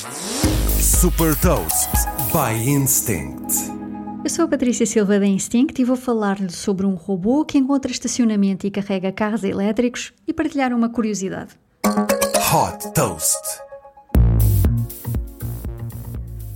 Super Toast by Instinct. Eu sou a Patrícia Silva da Instinct e vou falar-lhe sobre um robô que encontra estacionamento e carrega carros elétricos e partilhar uma curiosidade. Hot Toast.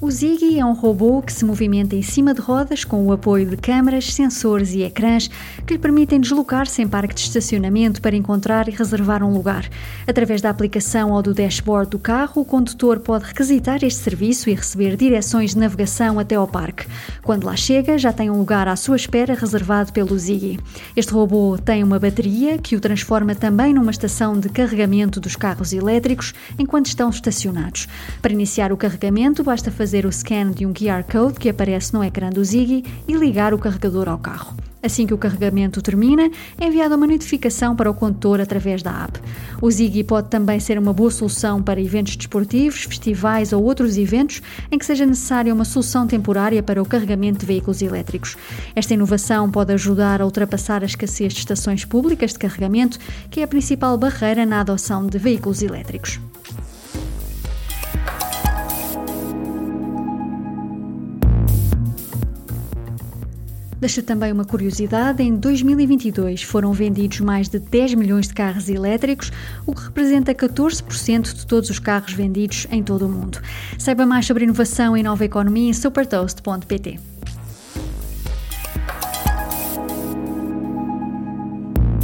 O Ziggy é um robô que se movimenta em cima de rodas com o apoio de câmaras, sensores e ecrãs que lhe permitem deslocar-se em parque de estacionamento para encontrar e reservar um lugar. Através da aplicação ou do dashboard do carro, o condutor pode requisitar este serviço e receber direções de navegação até ao parque. Quando lá chega, já tem um lugar à sua espera reservado pelo Ziggy. Este robô tem uma bateria que o transforma também numa estação de carregamento dos carros elétricos enquanto estão estacionados. Para iniciar o carregamento, basta fazer fazer o scan de um QR Code que aparece no ecrã do Ziggy e ligar o carregador ao carro. Assim que o carregamento termina, é enviada uma notificação para o condutor através da app. O Ziggy pode também ser uma boa solução para eventos desportivos, festivais ou outros eventos em que seja necessária uma solução temporária para o carregamento de veículos elétricos. Esta inovação pode ajudar a ultrapassar a escassez de estações públicas de carregamento, que é a principal barreira na adoção de veículos elétricos. Deixa também uma curiosidade: em 2022 foram vendidos mais de 10 milhões de carros elétricos, o que representa 14% de todos os carros vendidos em todo o mundo. Saiba mais sobre inovação e nova economia em supertoast.pt.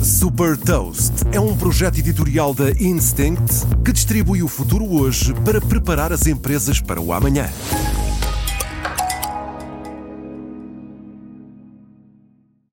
Super Toast é um projeto editorial da Instinct que distribui o futuro hoje para preparar as empresas para o amanhã.